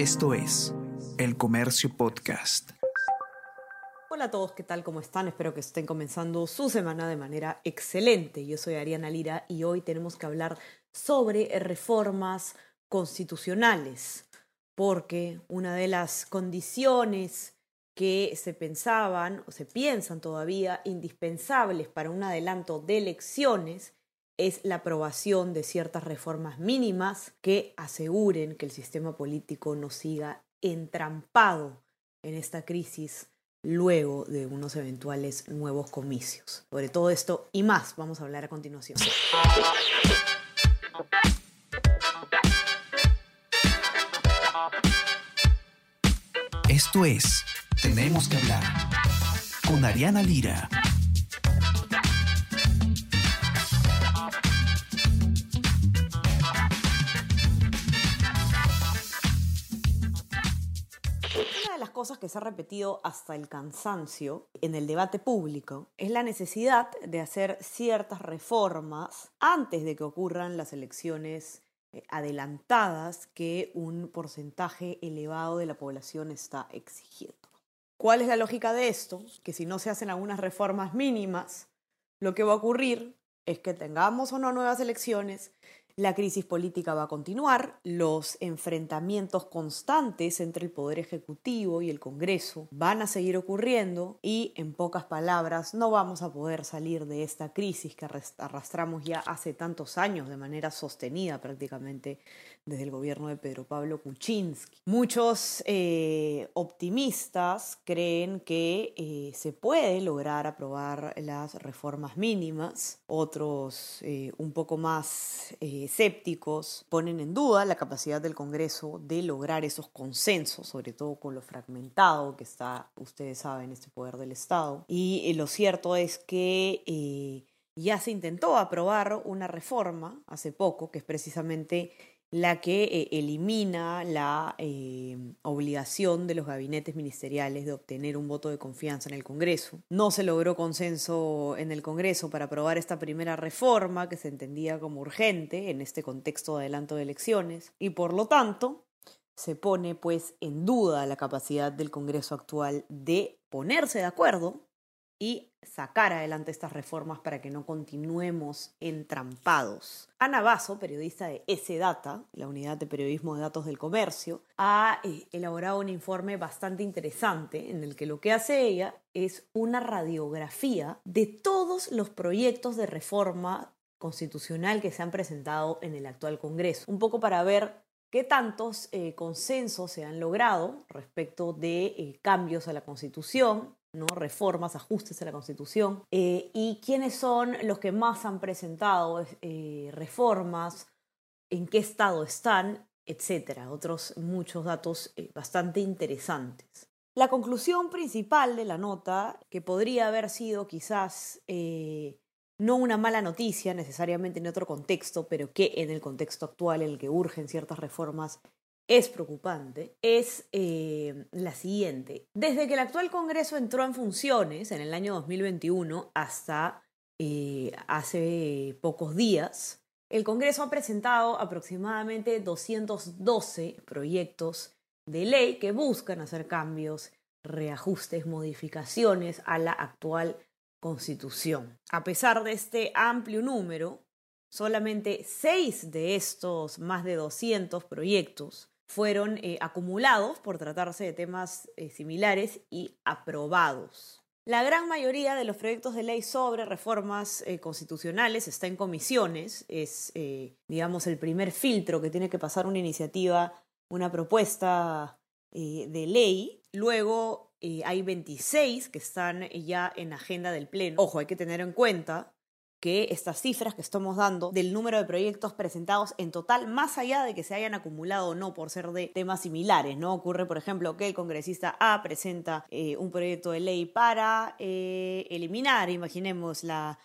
Esto es El Comercio Podcast. Hola a todos, ¿qué tal? ¿Cómo están? Espero que estén comenzando su semana de manera excelente. Yo soy Ariana Lira y hoy tenemos que hablar sobre reformas constitucionales, porque una de las condiciones que se pensaban o se piensan todavía indispensables para un adelanto de elecciones es la aprobación de ciertas reformas mínimas que aseguren que el sistema político no siga entrampado en esta crisis luego de unos eventuales nuevos comicios. Sobre todo esto y más vamos a hablar a continuación. Esto es Tenemos que hablar con Ariana Lira. Que se ha repetido hasta el cansancio en el debate público es la necesidad de hacer ciertas reformas antes de que ocurran las elecciones eh, adelantadas que un porcentaje elevado de la población está exigiendo. ¿Cuál es la lógica de esto? Que si no se hacen algunas reformas mínimas, lo que va a ocurrir es que tengamos o no nuevas elecciones, la crisis política va a continuar, los enfrentamientos constantes entre el Poder Ejecutivo y el Congreso van a seguir ocurriendo y, en pocas palabras, no vamos a poder salir de esta crisis que arrastramos ya hace tantos años de manera sostenida prácticamente desde el gobierno de Pedro Pablo Kuczynski. Muchos eh, optimistas creen que eh, se puede lograr aprobar las reformas mínimas, otros eh, un poco más escépticos ponen en duda la capacidad del Congreso de lograr esos consensos, sobre todo con lo fragmentado que está, ustedes saben, este poder del Estado. Y eh, lo cierto es que eh, ya se intentó aprobar una reforma hace poco, que es precisamente la que eh, elimina la eh, obligación de los gabinetes ministeriales de obtener un voto de confianza en el Congreso. No se logró consenso en el Congreso para aprobar esta primera reforma que se entendía como urgente en este contexto de adelanto de elecciones y por lo tanto se pone pues en duda la capacidad del Congreso actual de ponerse de acuerdo y sacar adelante estas reformas para que no continuemos entrampados. Ana Basso, periodista de S-Data, la unidad de periodismo de datos del comercio, ha eh, elaborado un informe bastante interesante en el que lo que hace ella es una radiografía de todos los proyectos de reforma constitucional que se han presentado en el actual Congreso, un poco para ver qué tantos eh, consensos se han logrado respecto de eh, cambios a la Constitución, ¿no? reformas, ajustes a la Constitución, eh, y quiénes son los que más han presentado eh, reformas, en qué estado están, etcétera. Otros muchos datos eh, bastante interesantes. La conclusión principal de la nota, que podría haber sido quizás no una mala noticia necesariamente en otro contexto, pero que en el contexto actual en el que urgen ciertas reformas es preocupante es eh, la siguiente. Desde que el actual Congreso entró en funciones en el año 2021 hasta eh, hace pocos días, el Congreso ha presentado aproximadamente 212 proyectos de ley que buscan hacer cambios, reajustes, modificaciones a la actual Constitución. A pesar de este amplio número, solamente seis de estos más de 200 proyectos fueron eh, acumulados por tratarse de temas eh, similares y aprobados. La gran mayoría de los proyectos de ley sobre reformas eh, constitucionales está en comisiones, es, digamos, el primer filtro que tiene que pasar una iniciativa, una propuesta de ley. Luego hay 26 que están ya en agenda del Pleno. Ojo, hay que tener en cuenta que estas cifras que estamos dando del número de proyectos presentados en total, más allá de que se hayan acumulado o no por ser de temas similares, ¿no? Ocurre, por ejemplo, que el congresista A presenta eh, un proyecto de ley para eh, eliminar, imaginemos, la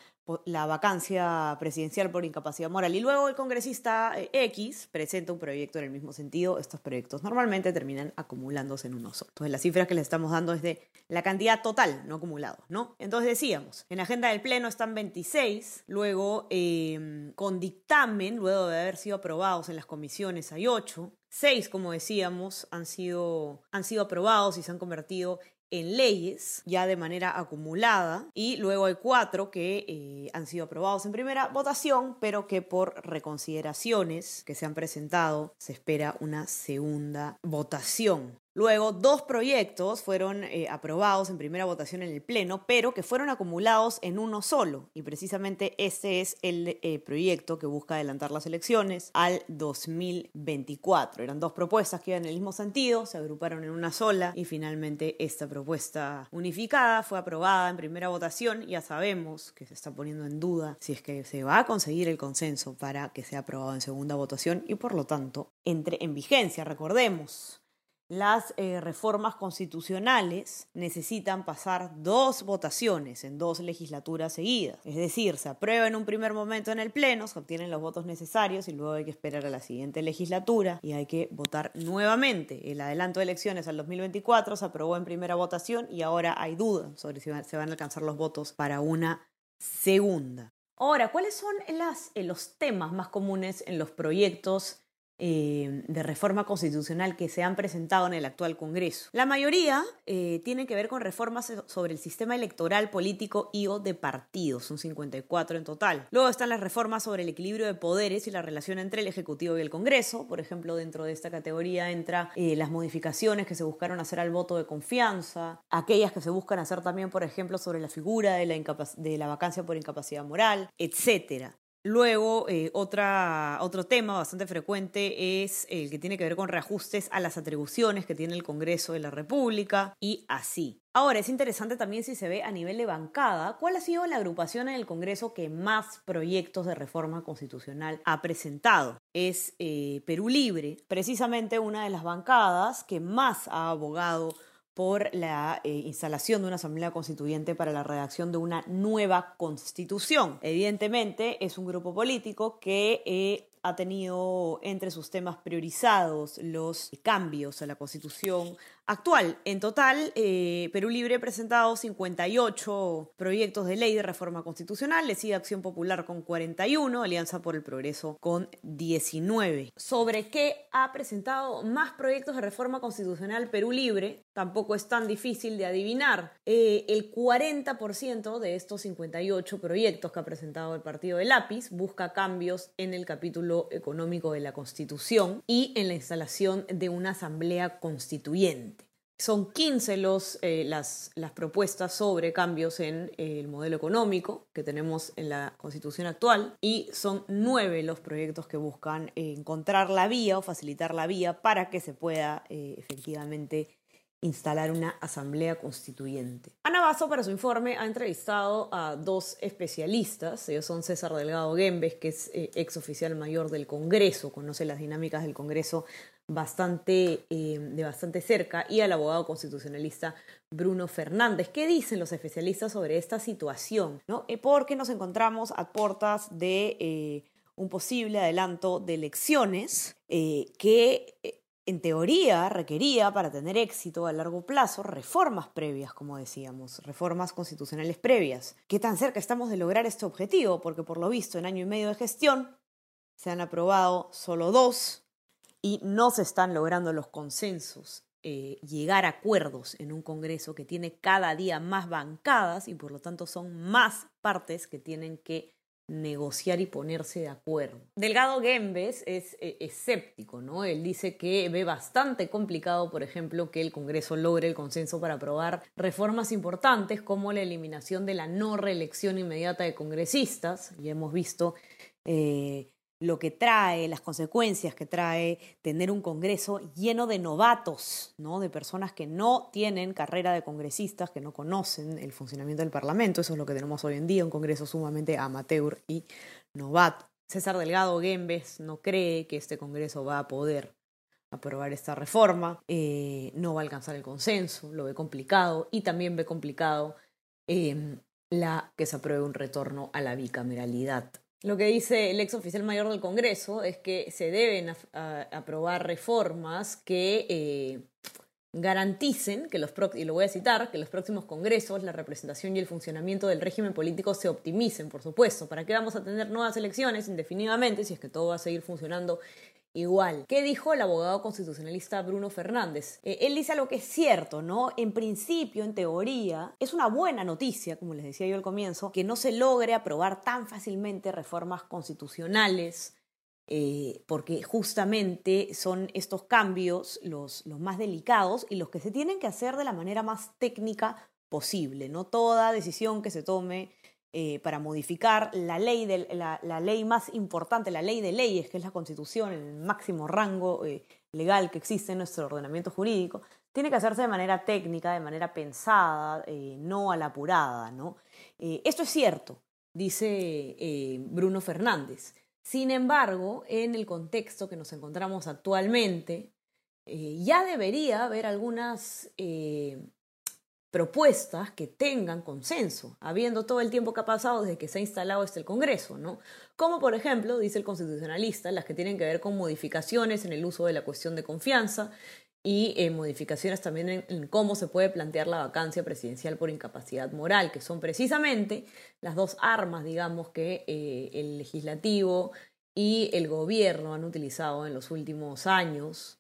la vacancia presidencial por incapacidad moral. Y luego el congresista eh, X presenta un proyecto en el mismo sentido. Estos proyectos normalmente terminan acumulándose en uno solo. Entonces las cifras que le estamos dando es de la cantidad total, no acumulado, ¿no? Entonces decíamos, en agenda del Pleno están 26, luego em, con dictamen, luego de haber sido aprobados en las comisiones hay 8, Seis, como decíamos, han sido, han sido aprobados y se han convertido en leyes ya de manera acumulada y luego hay cuatro que eh, han sido aprobados en primera votación pero que por reconsideraciones que se han presentado se espera una segunda votación. Luego, dos proyectos fueron eh, aprobados en primera votación en el Pleno, pero que fueron acumulados en uno solo. Y precisamente este es el eh, proyecto que busca adelantar las elecciones al 2024. Eran dos propuestas que iban en el mismo sentido, se agruparon en una sola y finalmente esta propuesta unificada fue aprobada en primera votación. Ya sabemos que se está poniendo en duda si es que se va a conseguir el consenso para que sea aprobado en segunda votación y por lo tanto entre en vigencia. Recordemos, las eh, reformas constitucionales necesitan pasar dos votaciones en dos legislaturas seguidas. Es decir, se aprueba en un primer momento en el Pleno, se obtienen los votos necesarios y luego hay que esperar a la siguiente legislatura y hay que votar nuevamente. El adelanto de elecciones al 2024 se aprobó en primera votación y ahora hay duda sobre si se van a alcanzar los votos para una segunda. Ahora, ¿cuáles son eh, los temas más comunes en los proyectos eh, de reforma constitucional que se han presentado en el actual Congreso. La mayoría eh, tienen que ver con reformas sobre el sistema electoral, político y o de partidos, son 54 en total. Luego están las reformas sobre el equilibrio de poderes y la relación entre el Ejecutivo y el Congreso. Por ejemplo, dentro de esta categoría entra eh, las modificaciones que se buscaron hacer al voto de confianza, aquellas que se buscan hacer también, por ejemplo, sobre la figura de la, de la vacancia por incapacidad moral, etcétera. Luego, eh, otro tema bastante frecuente es el que tiene que ver con reajustes a las atribuciones que tiene el Congreso de la República y así. Ahora, es interesante también si se ve a nivel de bancada, cuál ha sido la agrupación en el Congreso que más proyectos de reforma constitucional ha presentado. Es eh, Perú Libre, precisamente una de las bancadas que más ha abogado por la eh, instalación de una asamblea constituyente para la redacción de una nueva constitución. Evidentemente es un grupo político que eh, ha tenido entre sus temas priorizados los cambios a la constitución actual. En total, eh, Perú Libre ha presentado 58 proyectos de ley de reforma constitucional, le sigue Acción Popular con 41, Alianza por el Progreso con 19. ¿Sobre qué ha presentado más proyectos de reforma constitucional Perú Libre? Tampoco es tan difícil de adivinar. Eh, el 40% de estos 58 proyectos que ha presentado el partido de Lápiz busca cambios en el capítulo económico de la Constitución y en la instalación de una asamblea constituyente. Son 15 los, eh, las, las, propuestas sobre cambios en eh, el modelo económico que tenemos en la constitución actual y son 9 los proyectos que buscan encontrar la vía o facilitar la vía para que se pueda eh, efectivamente instalar una asamblea constituyente. Ana Basso, para su informe, ha entrevistado a dos especialistas. Ellos son César Delgado Gembes, que es ex oficial mayor del Congreso, conoce las dinámicas del Congreso bastante, eh, de bastante cerca y al abogado constitucionalista Bruno Fernández. ¿Qué dicen los especialistas sobre esta situación? ¿no? Eh, porque nos encontramos a puertas de eh, un posible adelanto de elecciones que en teoría requería para tener éxito a largo plazo reformas previas, como decíamos, reformas constitucionales previas. ¿Qué tan cerca estamos de lograr este objetivo? Porque por lo visto en año y medio de gestión se han aprobado solo dos y no se están logrando los consensos, eh, llegar a acuerdos en un Congreso que tiene cada día más bancadas y por lo tanto son más partes que tienen que negociar y ponerse de acuerdo. Delgado Gembes es eh, escéptico, ¿no? Él dice que ve bastante complicado, por ejemplo, que el Congreso logre el consenso para aprobar reformas importantes como la eliminación de la no reelección inmediata de congresistas. Ya hemos visto eh, lo que trae, las consecuencias que trae tener un Congreso lleno de novatos, ¿no? de personas que no tienen carrera de congresistas, que no conocen el funcionamiento del Parlamento. Eso es lo que tenemos hoy en día, un Congreso sumamente amateur y novato. César Delgado Gembes no cree que este Congreso va a poder aprobar esta reforma, eh, no va a alcanzar el consenso, lo ve complicado y también ve complicado eh, la que se apruebe un retorno a la bicameralidad. Lo que dice el ex oficial mayor del Congreso es que se deben aprobar reformas que eh, garanticen que los y lo voy a citar, que los próximos congresos, la representación y el funcionamiento del régimen político se optimicen, por supuesto. ¿Para qué vamos a tener nuevas elecciones indefinidamente si es que todo va a seguir funcionando igual. ¿Qué dijo el abogado constitucionalista Bruno Fernández? Eh, él dice algo que es cierto, ¿no? En principio, en teoría, es una buena noticia, como les decía yo al comienzo, que no se logre aprobar tan fácilmente reformas constitucionales eh, porque justamente son estos cambios los, los más delicados y los que se tienen que hacer de la manera más técnica posible. No toda decisión que se tome eh, para modificar la ley, de, la, ley más importante, la ley de leyes, que es la Constitución, el máximo rango eh, legal que existe en nuestro ordenamiento jurídico, tiene que hacerse de manera técnica, de manera pensada, no a la apurada. ¿no? esto es cierto, dice Bruno Fernández. Sin embargo, en el contexto que nos encontramos actualmente, eh, ya debería haber algunas eh, propuestas que tengan consenso, habiendo todo el tiempo que ha pasado desde que se ha instalado este el Congreso, ¿no? Como por ejemplo, dice el constitucionalista, las que tienen que ver con modificaciones en el uso de la cuestión de confianza, y eh, modificaciones también en, cómo se puede plantear la vacancia presidencial por incapacidad moral, que son precisamente las dos armas, digamos, que eh, el legislativo y el gobierno han utilizado en los últimos años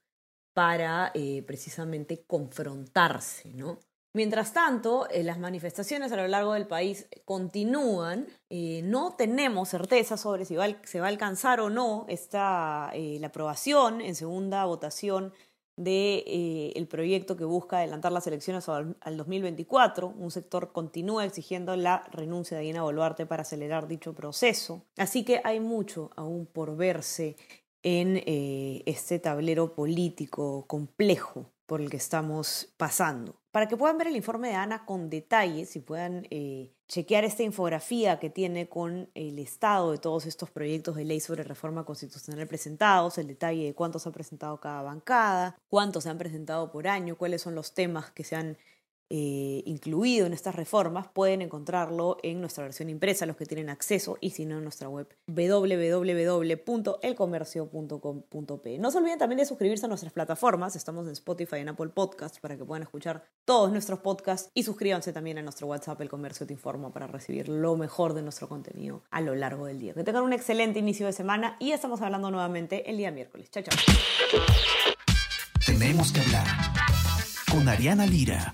para eh, precisamente confrontarse, ¿no? Mientras tanto, las manifestaciones a lo largo del país continúan. no tenemos certeza sobre si se va a alcanzar o no esta, la aprobación en segunda votación de, eh, el proyecto que busca adelantar las elecciones al, 2024. Un sector continúa exigiendo la renuncia de Dina Boluarte para acelerar dicho proceso. Así que hay mucho aún por verse en eh, este tablero político complejo por el que estamos pasando. Para que puedan ver el informe de Ana con detalles y puedan eh, chequear esta infografía que tiene con el estado de todos estos proyectos de ley sobre reforma constitucional presentados, el detalle de cuántos han presentado cada bancada, cuántos se han presentado por año, cuáles son los temas que se han eh, incluido en estas reformas, pueden encontrarlo en nuestra versión impresa, los que tienen acceso, y si no, en nuestra web www.elcomercio.com.p. No se olviden también de suscribirse a nuestras plataformas, estamos en Spotify y en Apple Podcasts para que puedan escuchar todos nuestros podcasts y suscríbanse también a nuestro WhatsApp, El Comercio Te Informa, para recibir lo mejor de nuestro contenido a lo largo del día. Que tengan un excelente inicio de semana y estamos hablando nuevamente el día miércoles. Chao, chao. Tenemos que hablar con Ariana Lira.